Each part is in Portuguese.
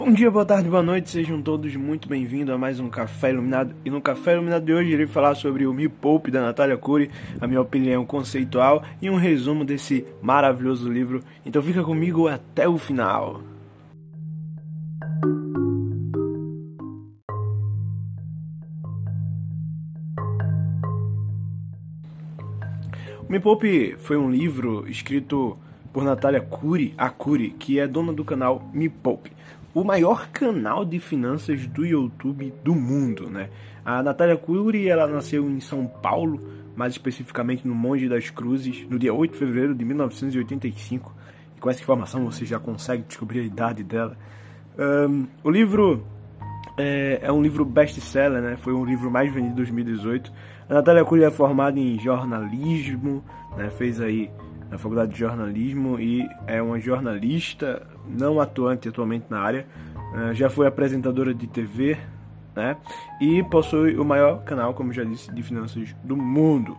Bom dia, boa tarde, boa noite, sejam todos muito bem-vindos a mais um Café Iluminado. E no Café Iluminado de hoje irei falar sobre o Me Poupe da Natália Cury, a minha opinião conceitual e um resumo desse maravilhoso livro. Então fica comigo até o final. O Me Poupe foi um livro escrito por Natália Cury, a Cury, que é dona do canal Me Poupe o maior canal de finanças do YouTube do mundo, né? A Natália Cury, ela nasceu em São Paulo, mais especificamente no Monte das Cruzes, no dia 8 de fevereiro de 1985. E com essa informação você já consegue descobrir a idade dela. Um, o livro é, é, um livro best-seller, né? Foi um livro mais vendido em 2018. A Natália Cury é formada em jornalismo, né? Fez aí na faculdade de jornalismo e é uma jornalista não atuante atualmente na área. Uh, já foi apresentadora de TV, né? E possui o maior canal, como já disse, de finanças do mundo.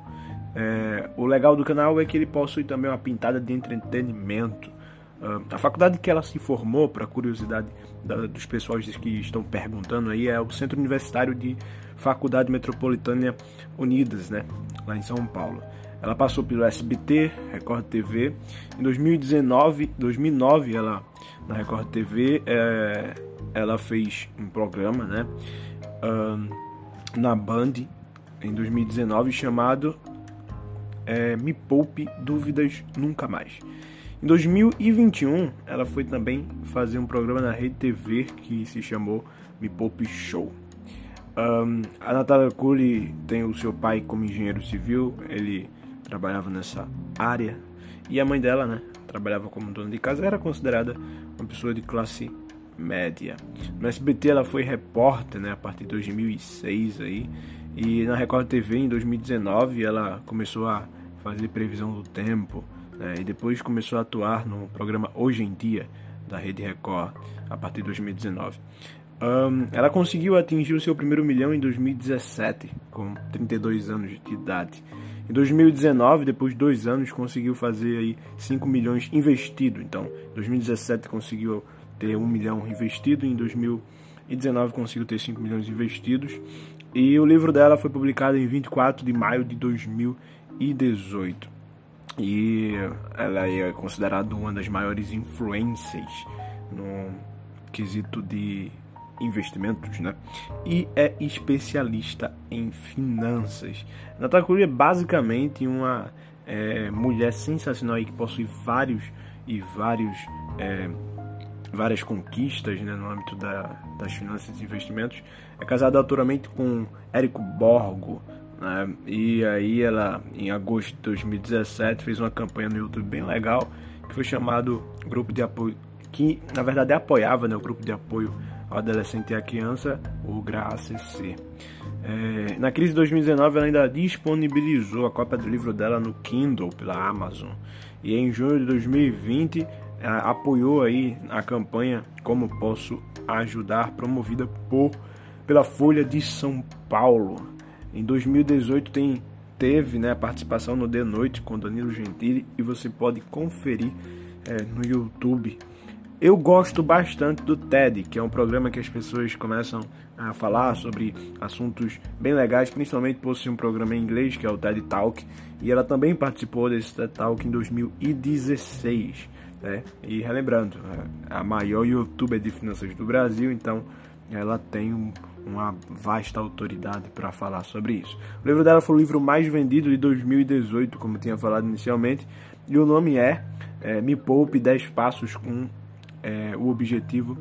É, o legal do canal é que ele possui também uma pintada de entretenimento. Uh, a faculdade que ela se formou, para curiosidade da, dos pessoais que estão perguntando aí, é o Centro Universitário de Faculdade Metropolitana Unidas, né? Lá em São Paulo. Ela passou pelo SBT, Record TV. Em 2019, 2009, ela na Record TV, é, ela fez um programa, né, na Band em 2019 chamado é, Me Poupe Dúvidas Nunca Mais. Em 2021, ela foi também fazer um programa na Rede TV que se chamou Me Poupe Show. Um, a Natália Cury tem o seu pai como engenheiro civil, ele trabalhava nessa área. E a mãe dela, né, trabalhava como dona de casa, era considerada uma pessoa de classe média. No SBT ela foi repórter, né, a partir de 2006 aí, e na Record TV em 2019 ela começou a fazer previsão do tempo, né, e depois começou a atuar no programa Hoje em Dia da Rede Record a partir de 2019. Um, ela conseguiu atingir o seu primeiro milhão em 2017, com 32 anos de idade. Em 2019, depois de dois anos, conseguiu fazer aí 5 milhões investido. Então, em 2017 conseguiu ter 1 milhão investido, em 2019 conseguiu ter 5 milhões investidos. E o livro dela foi publicado em 24 de maio de 2018. E ela é considerada uma das maiores influências no quesito de investimentos, né? E é especialista em finanças. Natália Cury é basicamente uma é, mulher sensacional aí que possui vários e vários é, várias conquistas né, no âmbito da, das finanças e investimentos. É casada atualmente com Érico Borgo. Né? E aí ela, em agosto de 2017, fez uma campanha no YouTube bem legal que foi chamado Grupo de Apoio, que na verdade apoiava né, o Grupo de Apoio ao adolescente e à criança, o GRAACC. É, na crise de 2019, ela ainda disponibilizou a cópia do livro dela no Kindle pela Amazon. E em junho de 2020, apoiou aí a campanha Como Posso Ajudar, promovida por, pela Folha de São Paulo. Em 2018 tem, teve né, participação no The Noite com Danilo Gentili e você pode conferir é, no YouTube eu gosto bastante do TED, que é um programa que as pessoas começam a falar sobre assuntos bem legais, principalmente por ser um programa em inglês, que é o TED Talk, e ela também participou desse TED Talk em 2016. Né? E relembrando, é a maior youtuber de finanças do Brasil, então ela tem um, uma vasta autoridade para falar sobre isso. O livro dela foi o livro mais vendido de 2018, como tinha falado inicialmente, e o nome é, é Me Poupe 10 Passos com é, o objetivo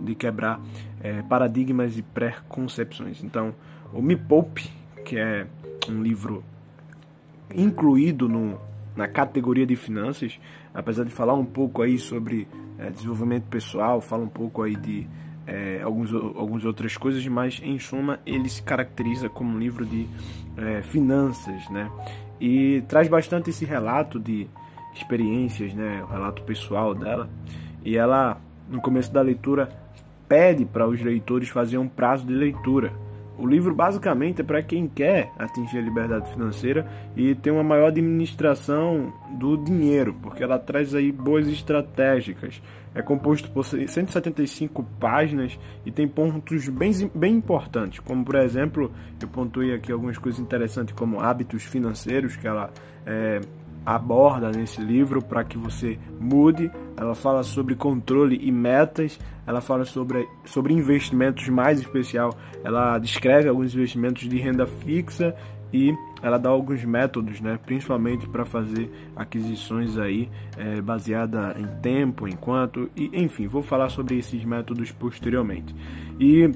de quebrar é, paradigmas e preconcepções. Então, o Me Poupe, que é um livro incluído no, na categoria de finanças, apesar de falar um pouco aí sobre é, desenvolvimento pessoal, fala um pouco aí de é, alguns, algumas outras coisas, mas em suma ele se caracteriza como um livro de é, finanças, né? E traz bastante esse relato de experiências, né? O relato pessoal dela. E ela, no começo da leitura, pede para os leitores fazer um prazo de leitura. o livro basicamente é para quem quer atingir a liberdade financeira e ter uma maior administração do dinheiro, porque ela traz aí boas estratégicas. É composto por 175 páginas e tem pontos bem, bem importantes, como por exemplo, eu pontuei aqui algumas coisas interessantes, como hábitos financeiros, que ela é, aborda nesse livro para que você mude. Ela fala sobre controle e metas, ela fala sobre, sobre investimentos mais especial. Ela descreve alguns investimentos de renda fixa e ela dá alguns métodos, né, principalmente para fazer aquisições aí é, baseada em tempo, enquanto e enfim, vou falar sobre esses métodos posteriormente. E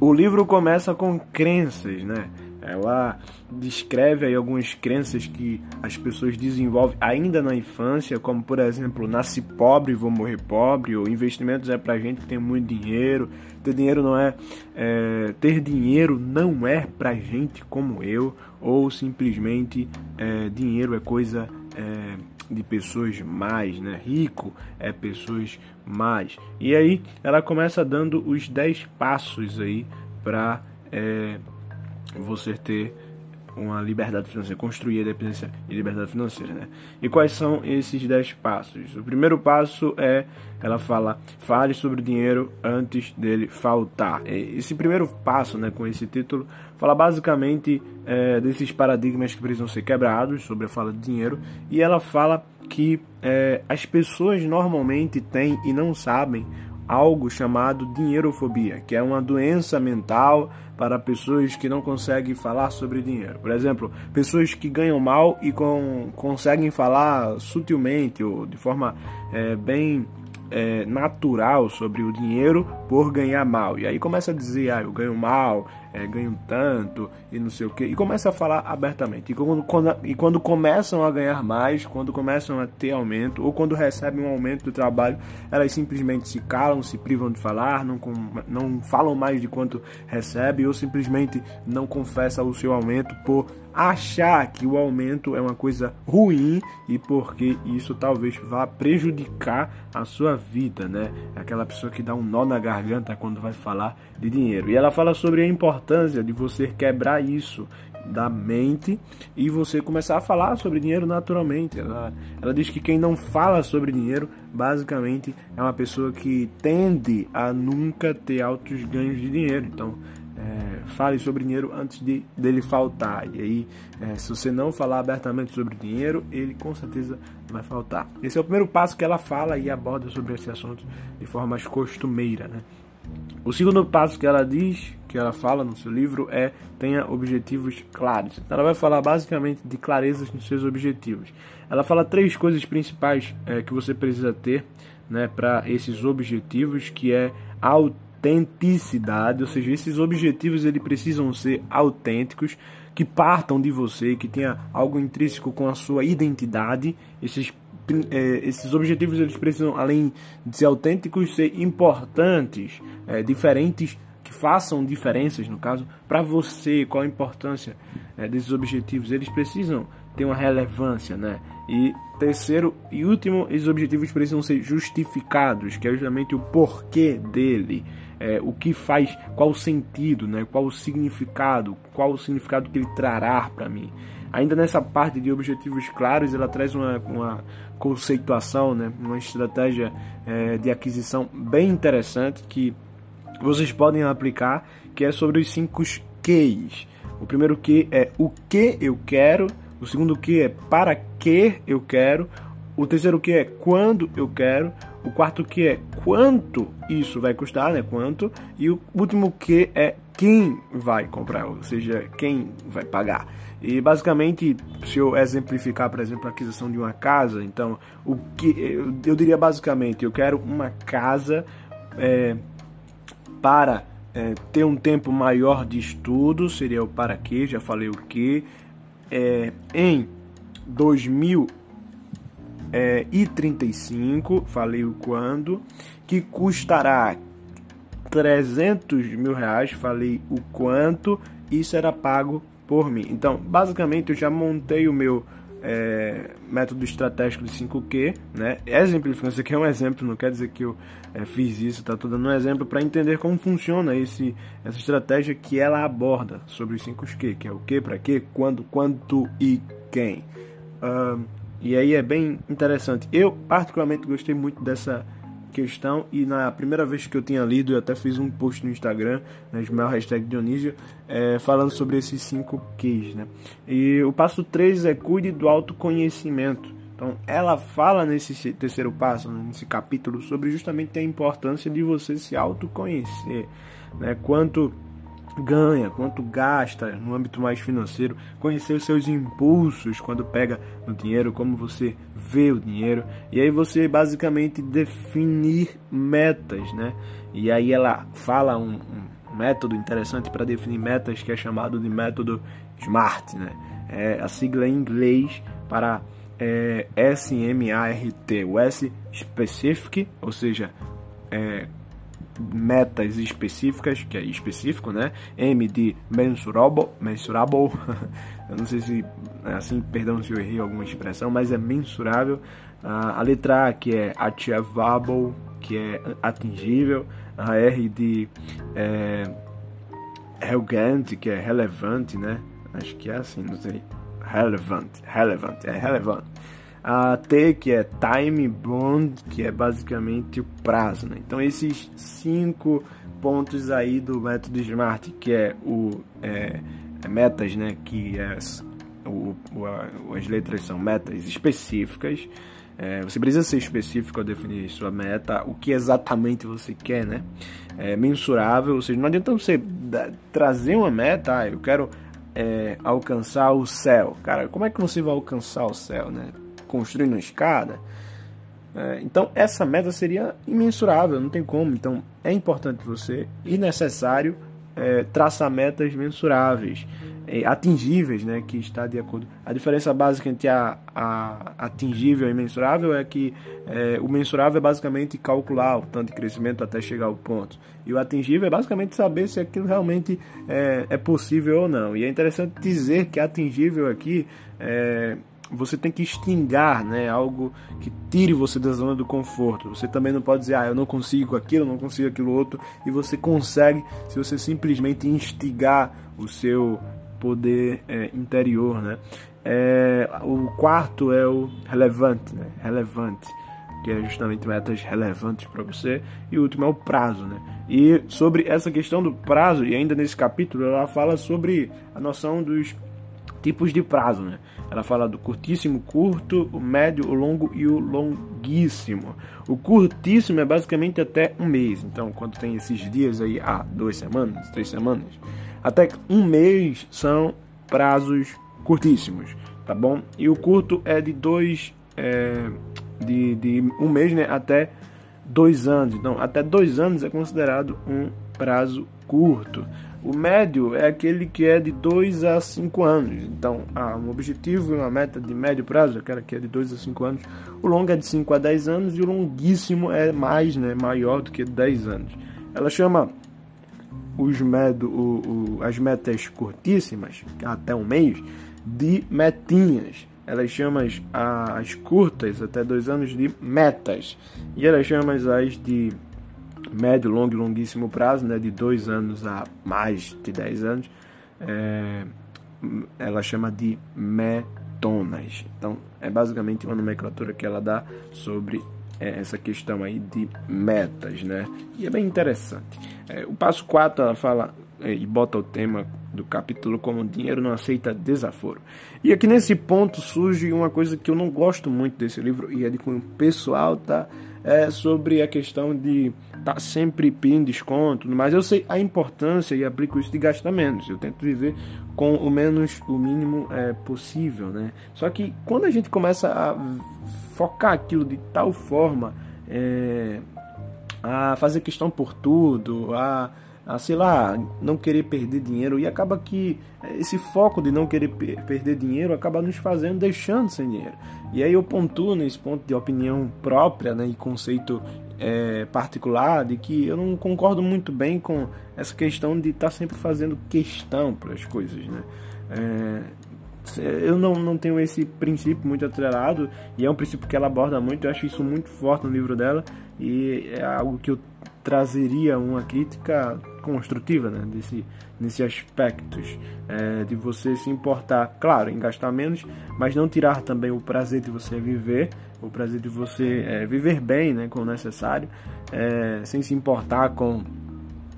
o livro começa com crenças, né? Ela descreve aí algumas crenças que as pessoas desenvolvem ainda na infância, como por exemplo, nasci pobre, vou morrer pobre, ou investimentos é pra gente que tem muito dinheiro, ter dinheiro não é, é ter dinheiro não é pra gente como eu, ou simplesmente é, dinheiro é coisa é, de pessoas mais, né? Rico é pessoas mais. E aí ela começa dando os 10 passos aí para é, você ter uma liberdade financeira, construir a dependência e liberdade financeira, né? E quais são esses 10 passos? O primeiro passo é, ela fala, fale sobre o dinheiro antes dele faltar. Esse primeiro passo, né, com esse título, fala basicamente é, desses paradigmas que precisam ser quebrados sobre a fala de dinheiro e ela fala que é, as pessoas normalmente têm e não sabem algo chamado dinheirofobia, que é uma doença mental para pessoas que não conseguem falar sobre dinheiro. Por exemplo, pessoas que ganham mal e com, conseguem falar sutilmente ou de forma é, bem é, natural sobre o dinheiro por ganhar mal. E aí começa a dizer, ah, eu ganho mal, é, ganho tanto e não sei o que. E começa a falar abertamente. E quando, quando, e quando começam a ganhar mais, quando começam a ter aumento, ou quando recebem um aumento do trabalho, elas simplesmente se calam, se privam de falar, não, com, não falam mais de quanto recebem, ou simplesmente não confessam o seu aumento por achar que o aumento é uma coisa ruim e porque isso talvez vá prejudicar a sua vida, né? Aquela pessoa que dá um nó na garganta quando vai falar de dinheiro. E ela fala sobre a importância de você quebrar isso da mente e você começar a falar sobre dinheiro naturalmente. Ela, ela diz que quem não fala sobre dinheiro, basicamente, é uma pessoa que tende a nunca ter altos ganhos de dinheiro. Então, é, fale sobre dinheiro antes de dele faltar. E aí, é, se você não falar abertamente sobre dinheiro, ele com certeza vai faltar. Esse é o primeiro passo que ela fala e aborda sobre esse assunto de forma mais costumeira. Né? O segundo passo que ela diz, que ela fala no seu livro, é tenha objetivos claros. Então, ela vai falar basicamente de clarezas nos seus objetivos. Ela fala três coisas principais é, que você precisa ter né, para esses objetivos, que é auto autenticidade, ou seja, esses objetivos eles precisam ser autênticos, que partam de você, que tenha algo intrínseco com a sua identidade. Esses, é, esses objetivos eles precisam, além de ser autênticos, ser importantes, é, diferentes, que façam diferenças, no caso, para você. Qual a importância é, desses objetivos? Eles precisam ter uma relevância, né? E terceiro e último, esses objetivos precisam ser justificados, que é justamente o porquê dele é, o que faz, qual o sentido, né? qual o significado, qual o significado que ele trará para mim. Ainda nessa parte de objetivos claros, ela traz uma, uma conceituação, né? uma estratégia é, de aquisição bem interessante que vocês podem aplicar, que é sobre os cinco Qs. O primeiro Q é o que eu quero, o segundo Q é para que eu quero, o terceiro Q é quando eu quero, o quarto que é quanto isso vai custar, né? Quanto. E o último que é quem vai comprar, ou seja, quem vai pagar. E basicamente, se eu exemplificar, por exemplo, a aquisição de uma casa, então o que eu, diria basicamente, eu quero uma casa é, para é, ter um tempo maior de estudo, seria o para quê, já falei o que. É, em 2000 é, e 35, falei o quando, que custará 300 mil reais, falei o quanto, isso era pago por mim. Então, basicamente, eu já montei o meu é, método estratégico de 5Q, né? Exemplificando, isso aqui é um exemplo, não quer dizer que eu é, fiz isso, tá? Tô dando um exemplo para entender como funciona esse, essa estratégia que ela aborda sobre os 5Q, que é o que, para quê, quando, quanto e quem. E aí é bem interessante. Eu, particularmente, gostei muito dessa questão e na primeira vez que eu tinha lido, eu até fiz um post no Instagram, né, meu hashtag Dionísio, é, falando sobre esses cinco Qs, né? E o passo 3 é cuide do autoconhecimento. Então, ela fala nesse terceiro passo, né, nesse capítulo, sobre justamente a importância de você se autoconhecer, né? Quanto ganha, quanto gasta no âmbito mais financeiro, conhecer os seus impulsos quando pega no dinheiro, como você vê o dinheiro, e aí você basicamente definir metas, né? E aí ela fala um, um método interessante para definir metas que é chamado de método SMART, né? É a sigla em inglês para é, S-M-A-R-T, o S specific, ou seja, é, metas específicas, que é específico, né? M de mensurable, mensurable. eu não sei se é assim, perdão se eu errei alguma expressão, mas é mensurável. a letra A que é achievable, que é atingível. A R de é, relevant, que é relevante, né? Acho que é assim, não sei. Relevant, relevant, é relevante a T, que é time bond, que é basicamente o prazo. Né? Então, esses cinco pontos aí do método SMART, que é o é, é metas, né? que é, o, o, as letras são metas específicas. É, você precisa ser específico ao definir sua meta, o que exatamente você quer, né? É mensurável, ou seja, não adianta você trazer uma meta, ah, eu quero é, alcançar o céu. Cara, como é que você vai alcançar o céu, né? Construindo uma escada. É, então essa meta seria imensurável, não tem como. Então é importante você e necessário é, traçar metas mensuráveis, é, atingíveis, né, que está de acordo. A diferença básica entre a, a atingível e mensurável é que é, o mensurável é basicamente calcular o tanto de crescimento até chegar ao ponto, e o atingível é basicamente saber se aquilo realmente é, é possível ou não. E é interessante dizer que atingível aqui é, você tem que extingar, né, algo que tire você da zona do conforto. Você também não pode dizer, ah, eu não consigo aquilo, eu não consigo aquilo outro, e você consegue se você simplesmente instigar o seu poder é, interior, né? É, o quarto é o relevante, né? Relevante, que é justamente metas relevantes para você. E o último é o prazo, né? E sobre essa questão do prazo, e ainda nesse capítulo, ela fala sobre a noção dos tipos de prazo, né? Ela fala do curtíssimo, curto, o médio, o longo e o longuíssimo. O curtíssimo é basicamente até um mês. Então, quando tem esses dias aí, ah, duas semanas, três semanas, até um mês são prazos curtíssimos, tá bom? E o curto é de dois, é, de, de um mês, né, até dois anos. Então, até dois anos é considerado um prazo curto. O médio é aquele que é de 2 a 5 anos. Então, há um objetivo e uma meta de médio prazo, aquela que é de 2 a 5 anos. O longo é de 5 a 10 anos e o longuíssimo é mais, né, maior do que 10 anos. Ela chama os medo, o, o, as metas curtíssimas, até um mês, de metinhas. Elas chamam as, as curtas, até dois anos, de metas. E elas chamam as de médio, longo e longuíssimo prazo, né, de dois anos a mais de 10 anos, é, ela chama de metonas. Então, é basicamente uma nomenclatura que ela dá sobre é, essa questão aí de metas, né? E é bem interessante. É, o passo 4, ela fala é, e bota o tema do capítulo como dinheiro não aceita desaforo. E aqui nesse ponto surge uma coisa que eu não gosto muito desse livro e é de cunho pessoal, tá? É sobre a questão de tá sempre pedindo desconto, mas eu sei a importância e aplico isso de gastar menos. Eu tento viver com o menos, o mínimo é, possível, né? Só que quando a gente começa a focar aquilo de tal forma, é, a fazer questão por tudo, a a, sei lá, não querer perder dinheiro e acaba que esse foco de não querer perder dinheiro acaba nos fazendo deixando sem dinheiro. E aí eu pontuo nesse ponto de opinião própria né, e conceito é, particular de que eu não concordo muito bem com essa questão de estar tá sempre fazendo questão para as coisas, né? É, eu não, não tenho esse princípio muito atrelado e é um princípio que ela aborda muito. Eu acho isso muito forte no livro dela e é algo que eu trazeria uma crítica construtiva né, desse, nesse aspectos é, de você se importar, claro, em gastar menos, mas não tirar também o prazer de você viver, o prazer de você é, viver bem, né, como necessário, é, sem se importar com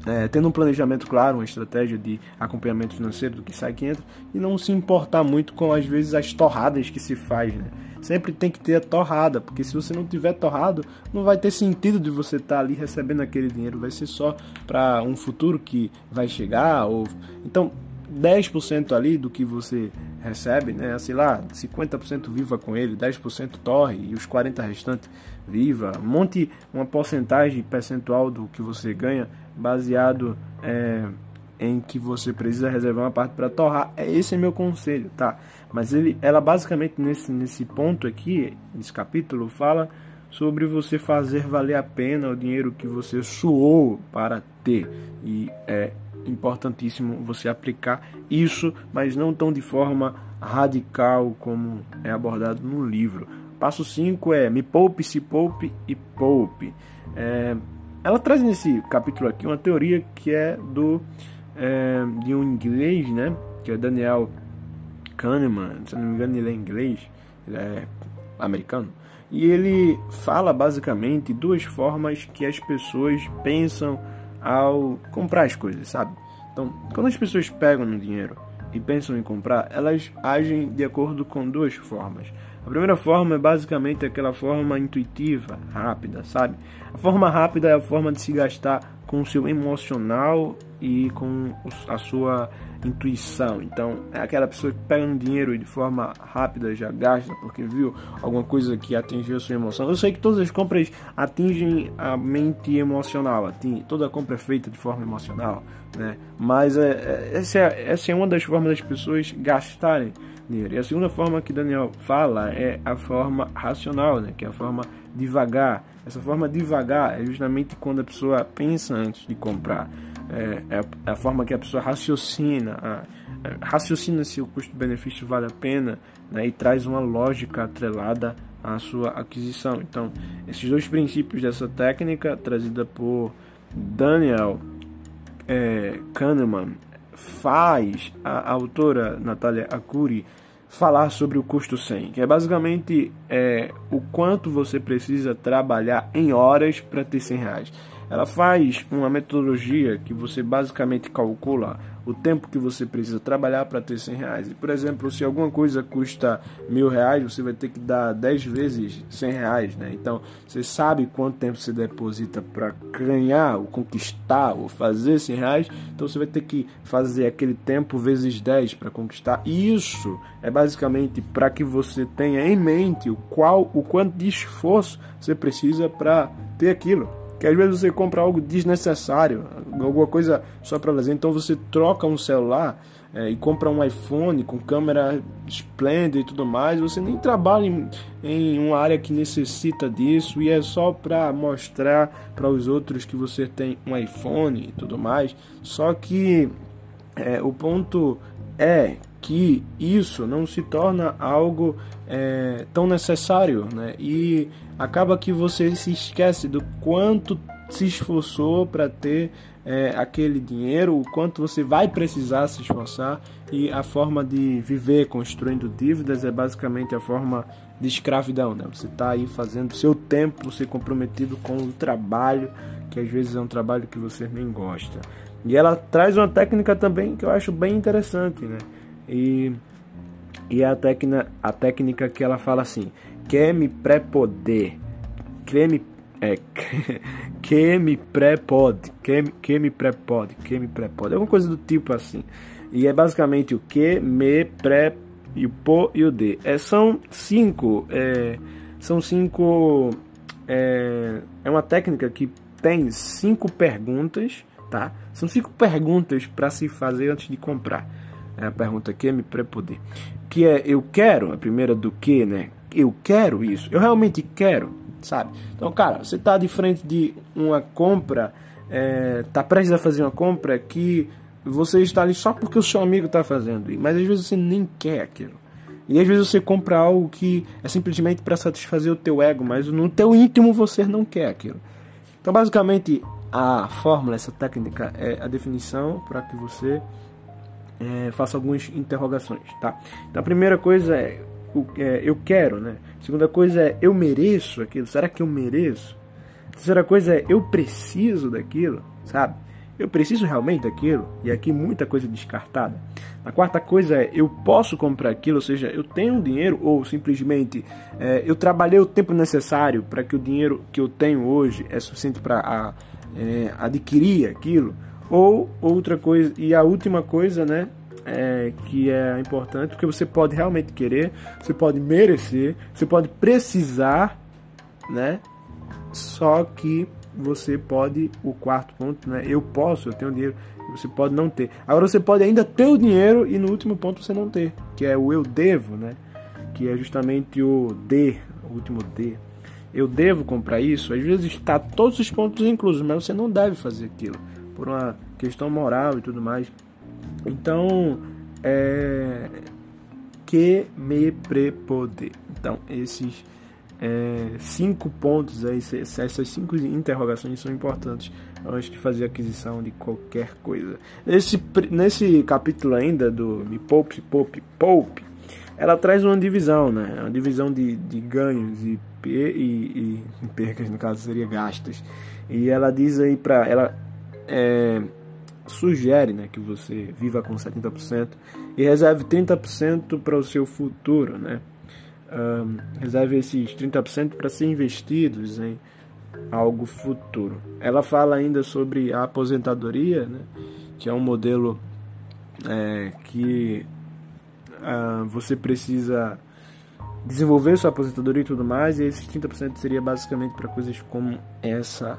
é, tendo um planejamento claro, uma estratégia de acompanhamento financeiro do que sai que entra e não se importar muito com às vezes as torradas que se faz, né? Sempre tem que ter a torrada, porque se você não tiver torrado, não vai ter sentido de você estar tá ali recebendo aquele dinheiro, vai ser só para um futuro que vai chegar ou então 10% ali do que você recebe, né? Sei lá, 50% viva com ele, 10% torre e os 40 restantes viva. Monte uma porcentagem percentual do que você ganha baseado é, em que você precisa reservar uma parte para torrar. É, esse é meu conselho, tá? Mas ele, ela basicamente nesse, nesse ponto aqui, nesse capítulo, fala sobre você fazer valer a pena o dinheiro que você suou para ter. E é importantíssimo você aplicar isso, mas não tão de forma radical como é abordado no livro. Passo 5 é me poupe, se poupe e poupe. É, ela traz nesse capítulo aqui uma teoria que é do é, de um inglês, né? Que é Daniel Kahneman, se não me engano ele é inglês, ele é americano. E ele fala basicamente duas formas que as pessoas pensam ao comprar as coisas, sabe? Então, quando as pessoas pegam no dinheiro e pensam em comprar, elas agem de acordo com duas formas. A primeira forma é basicamente aquela forma intuitiva, rápida, sabe? A forma rápida é a forma de se gastar com o seu emocional e com a sua intuição. Então, é aquela pessoa que pega um dinheiro e de forma rápida já gasta porque viu alguma coisa que atingiu a sua emoção. Eu sei que todas as compras atingem a mente emocional, toda compra é feita de forma emocional, né? Mas é, é, essa, é, essa é uma das formas das pessoas gastarem dinheiro. E a segunda forma que Daniel fala é a forma racional, né? Que é a forma devagar. Essa forma devagar é justamente quando a pessoa pensa antes de comprar é, é, a forma que a pessoa raciocina, raciocina se o custo-benefício vale a pena né, e traz uma lógica atrelada à sua aquisição. Então, esses dois princípios dessa técnica, trazida por Daniel é, Kahneman, faz a, a autora Natália Akuri falar sobre o custo 100, que é basicamente é, o quanto você precisa trabalhar em horas para ter 100 reais. Ela faz uma metodologia que você basicamente calcula o tempo que você precisa trabalhar para ter 100 reais. E, por exemplo, se alguma coisa custa mil reais, você vai ter que dar 10 vezes 100 reais. Né? Então, você sabe quanto tempo você deposita para ganhar, ou conquistar, ou fazer 100 reais. Então, você vai ter que fazer aquele tempo vezes 10 para conquistar. E isso é basicamente para que você tenha em mente o, qual, o quanto de esforço você precisa para ter aquilo que às vezes você compra algo desnecessário, alguma coisa só para fazer. Então você troca um celular é, e compra um iPhone com câmera esplêndida e tudo mais. Você nem trabalha em, em uma área que necessita disso e é só para mostrar para os outros que você tem um iPhone e tudo mais. Só que é, o ponto é que isso não se torna algo é, tão necessário, né? E acaba que você se esquece do quanto se esforçou para ter é, aquele dinheiro, o quanto você vai precisar se esforçar e a forma de viver construindo dívidas é basicamente a forma de escravidão, né? Você está aí fazendo seu tempo ser comprometido com o trabalho que às vezes é um trabalho que você nem gosta. E ela traz uma técnica também que eu acho bem interessante, né? E, e a, técnica, a técnica que ela fala assim: quer me pré-poder, quer me é, que me pré-pode, que, que me pré-pode, que me pré-pode, alguma coisa do tipo assim. E é basicamente o que, me, pré, e o po e o de. É, são cinco, é, são cinco, é, é uma técnica que tem cinco perguntas, tá? São cinco perguntas para se fazer antes de comprar é a pergunta que me prepoder. Que é eu quero, a primeira do que, né? Eu quero isso, eu realmente quero, sabe? Então, cara, você está de frente de uma compra, é, tá prestes a fazer uma compra que você está ali só porque o seu amigo está fazendo, mas às vezes você nem quer aquilo. E às vezes você compra algo que é simplesmente para satisfazer o teu ego, mas no teu íntimo você não quer aquilo. Então, basicamente, a fórmula, essa técnica, é a definição para que você é, faça algumas interrogações, tá? Então, a primeira coisa é, o, é, eu quero, né? A segunda coisa é eu mereço aquilo. Será que eu mereço? A terceira coisa é eu preciso daquilo, sabe? Eu preciso realmente daquilo? E aqui muita coisa descartada. A quarta coisa é eu posso comprar aquilo, ou seja, eu tenho dinheiro ou simplesmente é, eu trabalhei o tempo necessário para que o dinheiro que eu tenho hoje é suficiente para é, adquirir aquilo. Ou outra coisa, e a última coisa, né, é, que é importante, porque você pode realmente querer, você pode merecer, você pode precisar, né? Só que você pode, o quarto ponto, né? Eu posso, eu tenho dinheiro, você pode não ter. Agora você pode ainda ter o dinheiro e no último ponto você não ter, que é o eu devo, né? Que é justamente o D, o último D. Eu devo comprar isso? Às vezes está todos os pontos inclusos, mas você não deve fazer aquilo por uma questão moral e tudo mais. Então, é que me prepoder. Então, esses é, cinco pontos aí, essas cinco interrogações são importantes antes de fazer aquisição de qualquer coisa. Nesse, nesse capítulo ainda do Me Poupe, Poupe, Poupe, ela traz uma divisão, né? Uma divisão de, de ganhos e, e, e, e percas, no caso seria gastos. E ela diz aí para ela é, sugere né, que você viva com 70% e reserve 30% para o seu futuro, né? Um, reserve esses 30% para ser investidos em algo futuro. Ela fala ainda sobre a aposentadoria, né, que é um modelo é, que uh, você precisa desenvolver sua aposentadoria e tudo mais, e esses 30% seria basicamente para coisas como essa,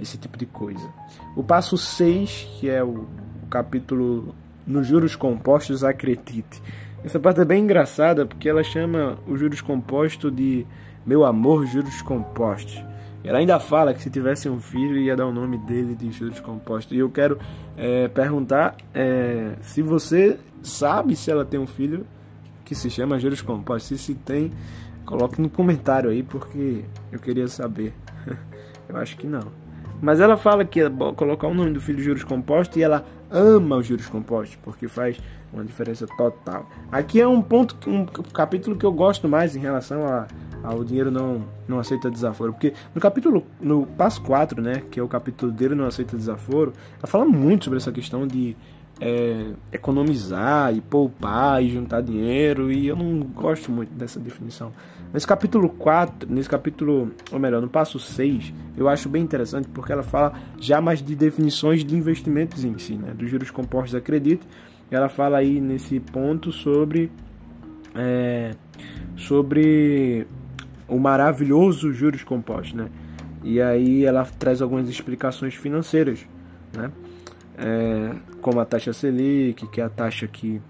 esse tipo de coisa. O passo 6, que é o capítulo nos juros compostos, acredite. Essa parte é bem engraçada porque ela chama os juros compostos de meu amor, juros compostos. Ela ainda fala que se tivesse um filho ia dar o nome dele de juros compostos. E eu quero é, perguntar é, se você sabe se ela tem um filho que se chama juros compostos. Se se tem, coloque no comentário aí porque eu queria saber. eu acho que não. Mas ela fala que ia colocar o nome do filho juros compostos e ela ama os juros compostos porque faz uma diferença total. Aqui é um ponto, um capítulo que eu gosto mais em relação a, ao dinheiro não, não aceita desaforo, porque no capítulo, no passo 4, né, que é o capítulo dele não aceita desaforo, ela fala muito sobre essa questão de é, economizar e poupar e juntar dinheiro, e eu não gosto muito dessa definição. Nesse capítulo 4, nesse capítulo, ou melhor, no passo 6, eu acho bem interessante porque ela fala já mais de definições de investimentos em si, né, dos juros compostos a crédito, ela fala aí nesse ponto sobre é, sobre o maravilhoso juros compostos, né? E aí ela traz algumas explicações financeiras, né? É, como a taxa Selic, que é a taxa que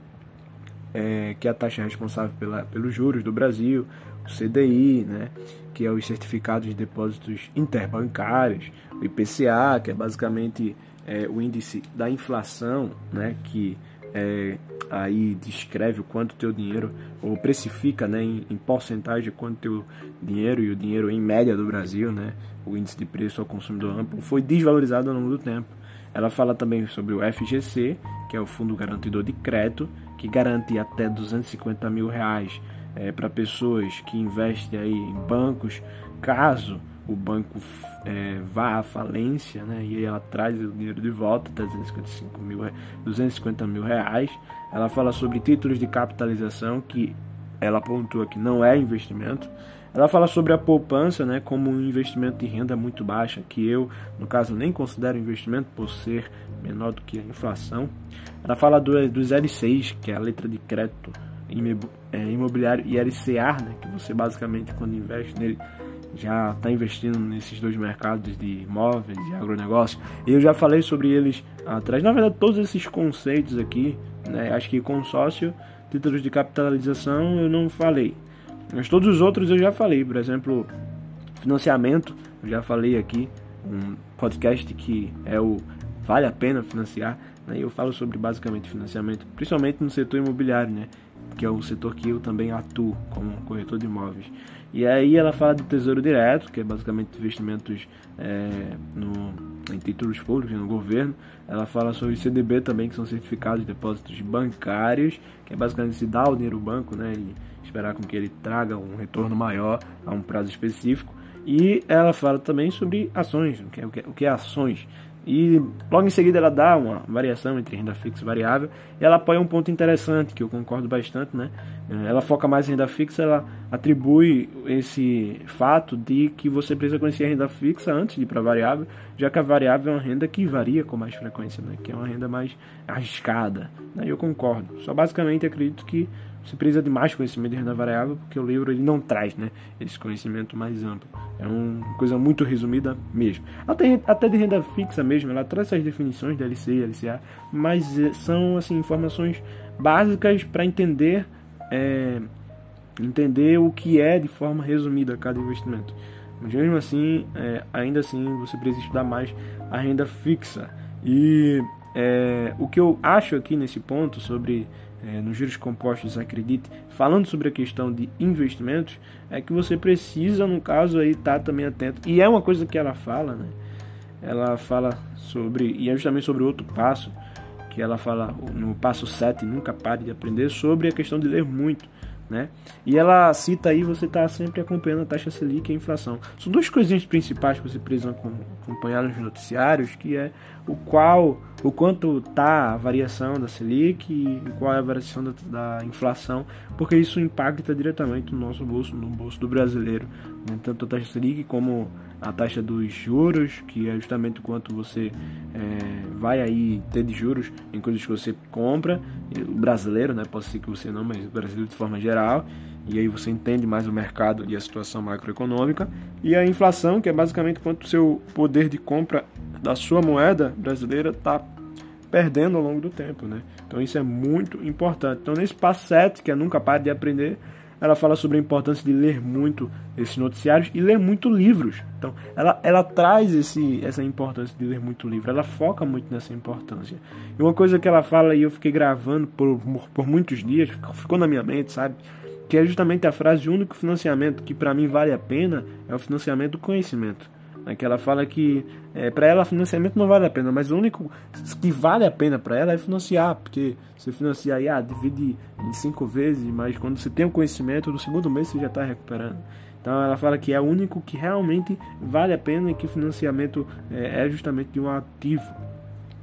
é, que é a taxa responsável pela, pelos juros do Brasil, CDI, né? Que é os certificados de depósitos interbancários, o IPCA, que é basicamente é, o índice da inflação, né? Que é, aí descreve o quanto teu dinheiro, ou precifica né, em, em porcentagem quanto teu dinheiro e o dinheiro em média do Brasil, né, o índice de preço ao consumidor amplo, foi desvalorizado ao longo do tempo. Ela fala também sobre o FGC, que é o Fundo Garantidor de Crédito, que garante até 250 mil reais é, para pessoas que investem aí em bancos, caso o banco é, vá à falência, né, e ela traz o dinheiro de volta, 355 mil, 250 mil reais. Ela fala sobre títulos de capitalização, que ela pontua que não é investimento. Ela fala sobre a poupança, né, como um investimento de renda muito baixa, que eu, no caso, nem considero investimento por ser menor do que a inflação. Ela fala do, dos L6, que é a letra de crédito imobiliário, e LCA, né, que você basicamente, quando investe nele, já está investindo nesses dois mercados de imóveis e agronegócio. Eu já falei sobre eles atrás. Na verdade, todos esses conceitos aqui, né, acho que consórcio, títulos de capitalização eu não falei. Mas todos os outros eu já falei. Por exemplo, financiamento, eu já falei aqui. Um podcast que é o Vale a Pena Financiar. Né? Eu falo sobre basicamente financiamento, principalmente no setor imobiliário, né? Que é o setor que eu também atuo como corretor de imóveis. E aí ela fala do Tesouro Direto, que é basicamente investimentos é, no, em títulos públicos, no governo. Ela fala sobre CDB também, que são certificados de depósitos bancários, que é basicamente se dar o dinheiro ao banco né, e esperar com que ele traga um retorno maior a um prazo específico. E ela fala também sobre ações, o que é, o que é ações. E logo em seguida ela dá uma variação entre renda fixa e variável. E ela apoia um ponto interessante, que eu concordo bastante, né? Ela foca mais em renda fixa, ela atribui esse fato de que você precisa conhecer a renda fixa antes de ir para a variável, já que a variável é uma renda que varia com mais frequência, né? Que é uma renda mais arriscada. Né? Eu concordo. Só basicamente acredito que você precisa de mais conhecimento de renda variável, porque o livro ele não traz né, esse conhecimento mais amplo. É uma coisa muito resumida mesmo. Até, até de renda fixa mesmo, ela traz essas definições de LC e LCA, mas eh, são assim, informações básicas para entender, é, entender o que é de forma resumida cada investimento. Mas mesmo assim, é, ainda assim, você precisa estudar mais a renda fixa. E é, o que eu acho aqui nesse ponto sobre é, nos juros compostos, acredite, falando sobre a questão de investimentos, é que você precisa, no caso aí, estar tá também atento. E é uma coisa que ela fala, né? Ela fala sobre, e é justamente sobre outro passo, que ela fala no passo 7, nunca pare de aprender, sobre a questão de ler muito. Né? E ela cita aí, você está sempre acompanhando a taxa Selic e a inflação. São duas coisinhas principais que você precisa acompanhar nos noticiários, que é o qual, o quanto está a variação da Selic e qual é a variação da, da, inflação, porque isso impacta diretamente no nosso bolso, no bolso do brasileiro, né? tanto a taxa Selic como a taxa dos juros, que é justamente o quanto você é, vai aí ter de juros em coisas que você compra, o brasileiro, né? Pode ser que você não, mas o brasileiro de forma geral. E aí você entende mais o mercado e a situação macroeconômica. E a inflação, que é basicamente quanto o seu poder de compra da sua moeda brasileira está perdendo ao longo do tempo, né? Então isso é muito importante. Então nesse passo 7, que é nunca pare de aprender, ela fala sobre a importância de ler muito esses noticiários e ler muito livros. Então, ela, ela traz esse, essa importância de ler muito livro, ela foca muito nessa importância. E uma coisa que ela fala e eu fiquei gravando por, por muitos dias, ficou na minha mente, sabe? Que é justamente a frase: o único financiamento que para mim vale a pena é o financiamento do conhecimento. Né, que ela fala que é, para ela financiamento não vale a pena, mas o único que vale a pena para ela é financiar, porque você financia aí, ah, divide em cinco vezes, mas quando você tem o conhecimento, no segundo mês você já está recuperando. Então ela fala que é o único que realmente vale a pena e que financiamento é, é justamente de um ativo.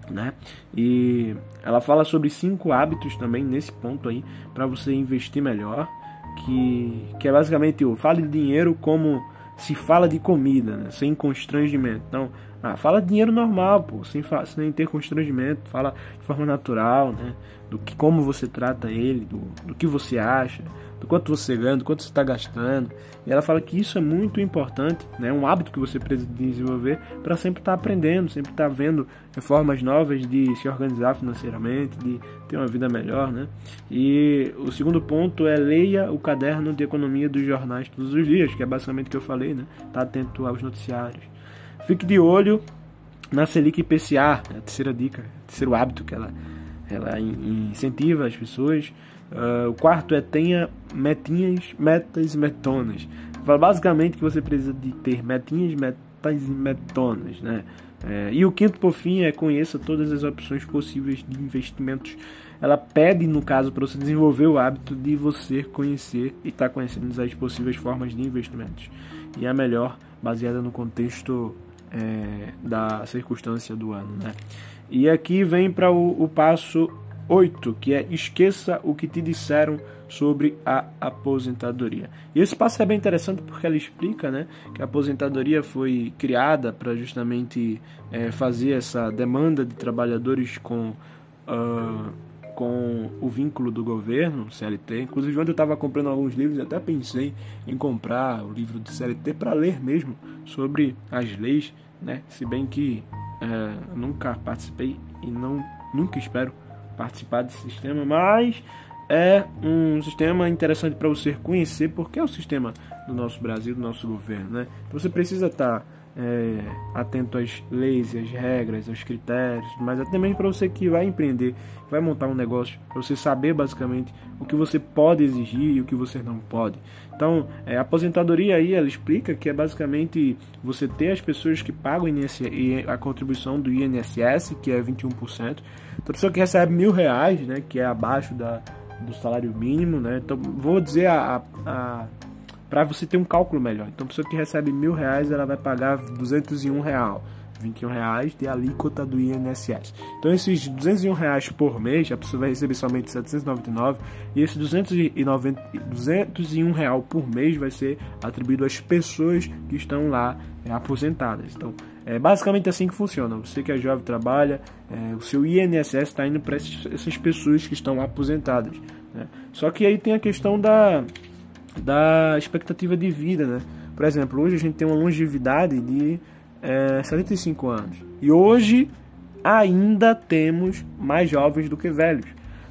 Né? E ela fala sobre cinco hábitos também nesse ponto aí para você investir melhor, que, que é basicamente o fale de dinheiro como se fala de comida, né? sem constrangimento. Então, ah, fala de dinheiro normal, pô, sem, sem ter constrangimento, fala de forma natural, né? Do que como você trata ele, do, do que você acha, do quanto você ganha, do quanto você está gastando. E ela fala que isso é muito importante, né? um hábito que você precisa desenvolver para sempre estar tá aprendendo, sempre estar tá vendo formas novas de se organizar financeiramente, de ter uma vida melhor. Né? E o segundo ponto é leia o caderno de economia dos jornais todos os dias, que é basicamente o que eu falei, né? Tá atento aos noticiários. Fique de olho na Selic IPCA, né? a terceira dica, o terceiro hábito que ela, ela incentiva as pessoas Uh, o quarto é tenha metinhas, metas e metonas. Fala basicamente que você precisa de ter metinhas, metas e metonas, né? É, e o quinto, por fim, é conheça todas as opções possíveis de investimentos. Ela pede, no caso, para você desenvolver o hábito de você conhecer e estar tá conhecendo as possíveis formas de investimentos. E a melhor, baseada no contexto é, da circunstância do ano, né? E aqui vem para o, o passo 8, que é esqueça o que te disseram sobre a aposentadoria. E esse passo é bem interessante porque ela explica né, que a aposentadoria foi criada para justamente é, fazer essa demanda de trabalhadores com, uh, com o vínculo do governo, CLT. Inclusive, quando eu estava comprando alguns livros, até pensei em comprar o livro do CLT para ler mesmo sobre as leis, né? se bem que é, nunca participei e não, nunca espero participar desse sistema, mas é um sistema interessante para você conhecer porque é o sistema do nosso Brasil, do nosso governo, né? Então você precisa estar tá, é, atento às leis, às regras, aos critérios, mas até mesmo para você que vai empreender, vai montar um negócio, para você saber basicamente o que você pode exigir e o que você não pode. Então, é, a aposentadoria aí, ela explica que é basicamente você ter as pessoas que pagam a contribuição do INSS, que é 21%. Então, a pessoa que recebe mil reais, né, que é abaixo da, do salário mínimo, né? Então, vou dizer a, a, a para você ter um cálculo melhor. Então, a pessoa que recebe mil reais, ela vai pagar 201 real. 21 reais de alíquota do INSS. Então esses 201 reais por mês, a pessoa vai receber somente 799 e esse 290, 201 real por mês vai ser atribuído às pessoas que estão lá é, aposentadas. Então é basicamente assim que funciona. Você que é jovem trabalha, é, o seu INSS está indo para essas pessoas que estão aposentadas. Né? Só que aí tem a questão da da expectativa de vida, né? Por exemplo, hoje a gente tem uma longevidade de é, 75 anos. E hoje ainda temos mais jovens do que velhos.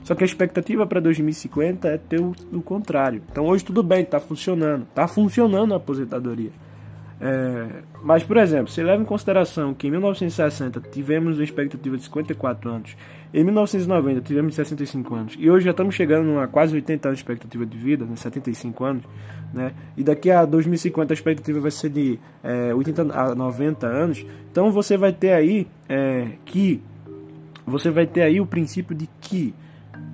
Só que a expectativa para 2050 é ter o, o contrário. Então hoje tudo bem, está funcionando. Está funcionando a aposentadoria. É, mas, por exemplo, se leva em consideração que em 1960 tivemos uma expectativa de 54 anos, em 1990 tivemos 65 anos, e hoje já estamos chegando a quase 80 anos de expectativa de vida, né, 75 anos, né, e daqui a 2050 a expectativa vai ser de é, 80 a 90 anos, então você vai ter aí é, que você vai ter aí o princípio de que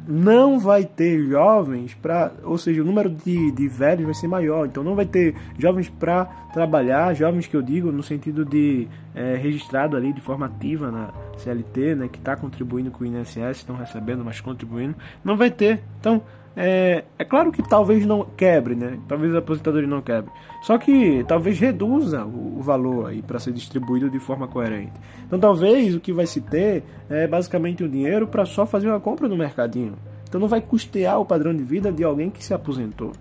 não vai ter jovens para, ou seja, o número de, de velhos vai ser maior, então não vai ter jovens para trabalhar, jovens que eu digo no sentido de é, registrado ali de forma ativa na CLT, né, que está contribuindo com o INSS, estão recebendo, mas contribuindo, não vai ter. Então é, é claro que talvez não quebre, né? Talvez a aposentadoria não quebre. Só que talvez reduza o, o valor aí para ser distribuído de forma coerente. Então talvez o que vai se ter é basicamente o um dinheiro para só fazer uma compra no mercadinho. Então não vai custear o padrão de vida de alguém que se aposentou.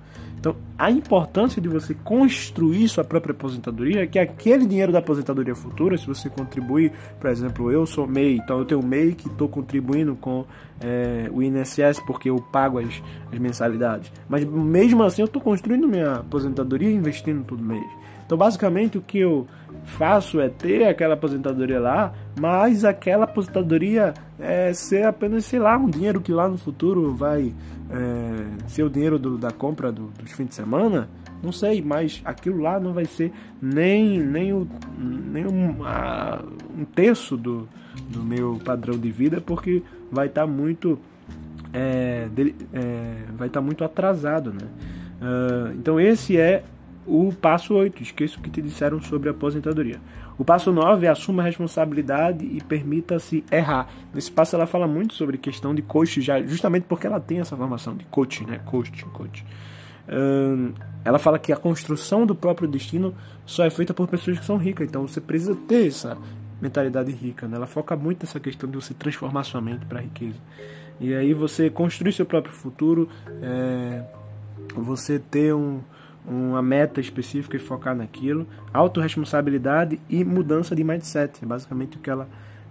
Então, a importância de você construir sua própria aposentadoria é que aquele dinheiro da aposentadoria futura, se você contribuir, por exemplo, eu sou MEI, então eu tenho MEI que estou contribuindo com é, o INSS porque eu pago as, as mensalidades. Mas mesmo assim eu estou construindo minha aposentadoria e investindo todo mês. Então, basicamente, o que eu faço é ter aquela aposentadoria lá, mas aquela aposentadoria é ser apenas, sei lá, um dinheiro que lá no futuro vai é, ser o dinheiro do, da compra do, dos fins de semana, não sei, mas aquilo lá não vai ser nem, nem, o, nem um, a, um terço do, do meu padrão de vida, porque vai estar tá muito é, é, vai estar tá muito atrasado, né? Uh, então esse é o passo 8, esqueço o que te disseram sobre aposentadoria. O passo 9 é assuma a responsabilidade e permita-se errar. Nesse passo ela fala muito sobre questão de coach, já, justamente porque ela tem essa formação de coach, né? Coach, coach. Ela fala que a construção do próprio destino só é feita por pessoas que são ricas, então você precisa ter essa mentalidade rica. Né? Ela foca muito nessa questão de você transformar sua mente para riqueza. E aí você construir seu próprio futuro, é, você ter um, uma meta específica e focar naquilo, autorresponsabilidade e mudança de mindset, é basicamente o que ela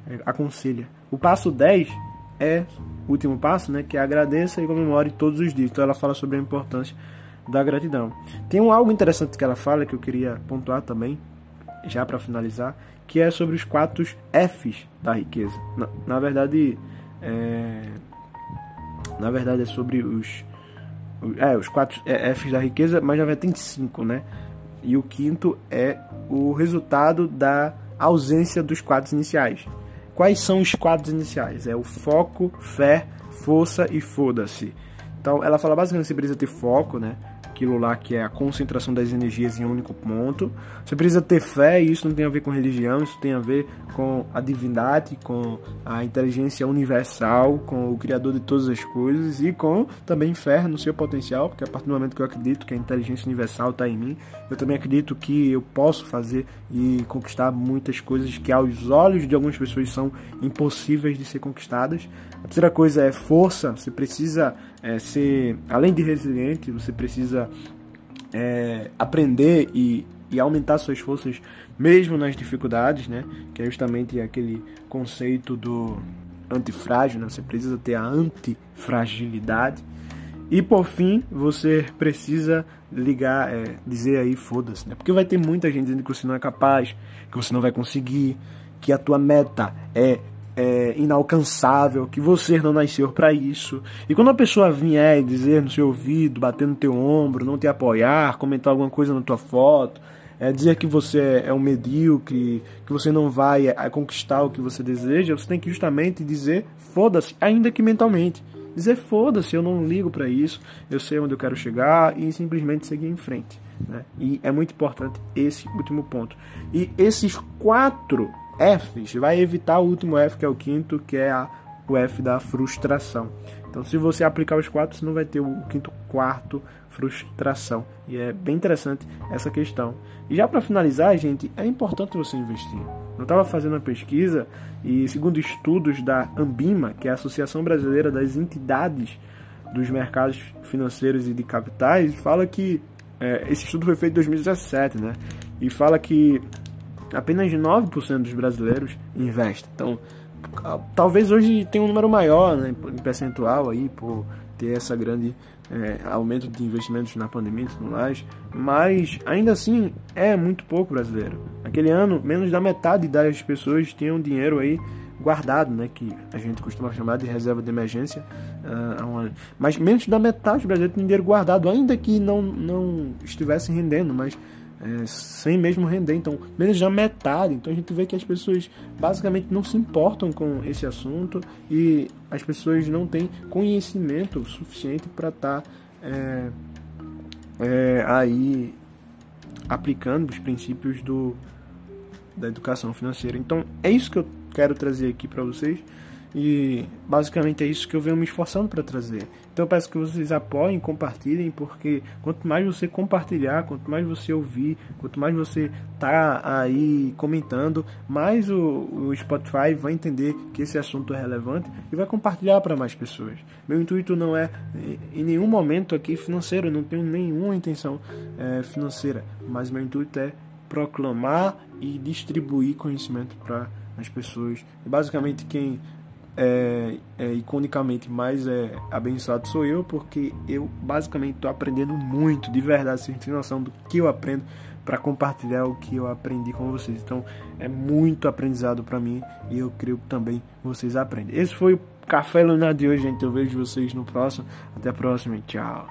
é, aconselha. O passo 10 é o último passo, né, que é agradeça e comemore todos os dias. Então ela fala sobre a importância da gratidão. Tem um algo interessante que ela fala que eu queria pontuar também, já para finalizar, que é sobre os quatro Fs da riqueza. Na, na verdade, é, na verdade é sobre os é, os quatro é, Fs da riqueza, mas na verdade tem cinco, né? E o quinto é o resultado da ausência dos quadros iniciais. Quais são os quadros iniciais? É o foco, fé, força e foda-se. Então, ela fala basicamente que você precisa ter foco, né? Aquilo lá que é a concentração das energias em um único ponto. Você precisa ter fé, e isso não tem a ver com religião, isso tem a ver com a divindade, com a inteligência universal, com o Criador de todas as coisas e com também fé no seu potencial, porque a partir do momento que eu acredito que a inteligência universal está em mim, eu também acredito que eu posso fazer e conquistar muitas coisas que aos olhos de algumas pessoas são impossíveis de ser conquistadas. A terceira coisa é força, você precisa é, ser, além de resiliente, você precisa é, aprender e, e aumentar suas forças mesmo nas dificuldades, né? Que é justamente aquele conceito do antifrágil, né? Você precisa ter a antifragilidade. E por fim, você precisa ligar, é, dizer aí, foda-se, né? Porque vai ter muita gente dizendo que você não é capaz, que você não vai conseguir, que a tua meta é, é inalcançável, que você não nasceu para isso. E quando a pessoa vier dizer no seu ouvido, bater no teu ombro, não te apoiar, comentar alguma coisa na tua foto, é, dizer que você é um medíocre, que você não vai é, conquistar o que você deseja, você tem que justamente dizer foda-se, ainda que mentalmente. Dizer foda-se, eu não ligo para isso, eu sei onde eu quero chegar e simplesmente seguir em frente. Né? E é muito importante esse último ponto. E esses quatro Fs vai evitar o último F, que é o quinto, que é a, o F da frustração. Então, se você aplicar os quatro, você não vai ter o quinto, quarto, frustração. E é bem interessante essa questão. E já para finalizar, gente, é importante você investir. Eu estava fazendo uma pesquisa e, segundo estudos da Ambima, que é a Associação Brasileira das Entidades dos Mercados Financeiros e de Capitais, fala que é, esse estudo foi feito em 2017, né? E fala que apenas 9% dos brasileiros investem. Então, talvez hoje tenha um número maior, né, em percentual aí, por ter essa grande é, aumento de investimentos na pandemia e tudo mais, mas ainda assim é muito pouco brasileiro. Aquele ano, menos da metade das pessoas tinham dinheiro aí guardado, né, que a gente costuma chamar de reserva de emergência, uh, mas menos da metade dos brasileiros tinham dinheiro guardado, ainda que não, não estivesse rendendo, mas é, sem mesmo render, então menos da metade. Então a gente vê que as pessoas basicamente não se importam com esse assunto e as pessoas não têm conhecimento suficiente para estar tá, é, é, aí aplicando os princípios do, da educação financeira. Então é isso que eu quero trazer aqui para vocês. E basicamente é isso que eu venho me esforçando para trazer. Então eu peço que vocês apoiem, compartilhem, porque quanto mais você compartilhar, quanto mais você ouvir, quanto mais você tá aí comentando, mais o, o Spotify vai entender que esse assunto é relevante e vai compartilhar para mais pessoas. Meu intuito não é em nenhum momento aqui financeiro, não tenho nenhuma intenção é, financeira, mas meu intuito é proclamar e distribuir conhecimento para as pessoas. E basicamente quem é, é, iconicamente mais é, abençoado sou eu, porque eu basicamente estou aprendendo muito, de verdade, sem ter noção do que eu aprendo para compartilhar o que eu aprendi com vocês. Então é muito aprendizado para mim e eu creio que também vocês aprendem. Esse foi o Café Lunar de hoje, gente. Eu vejo vocês no próximo. Até a próxima. Tchau.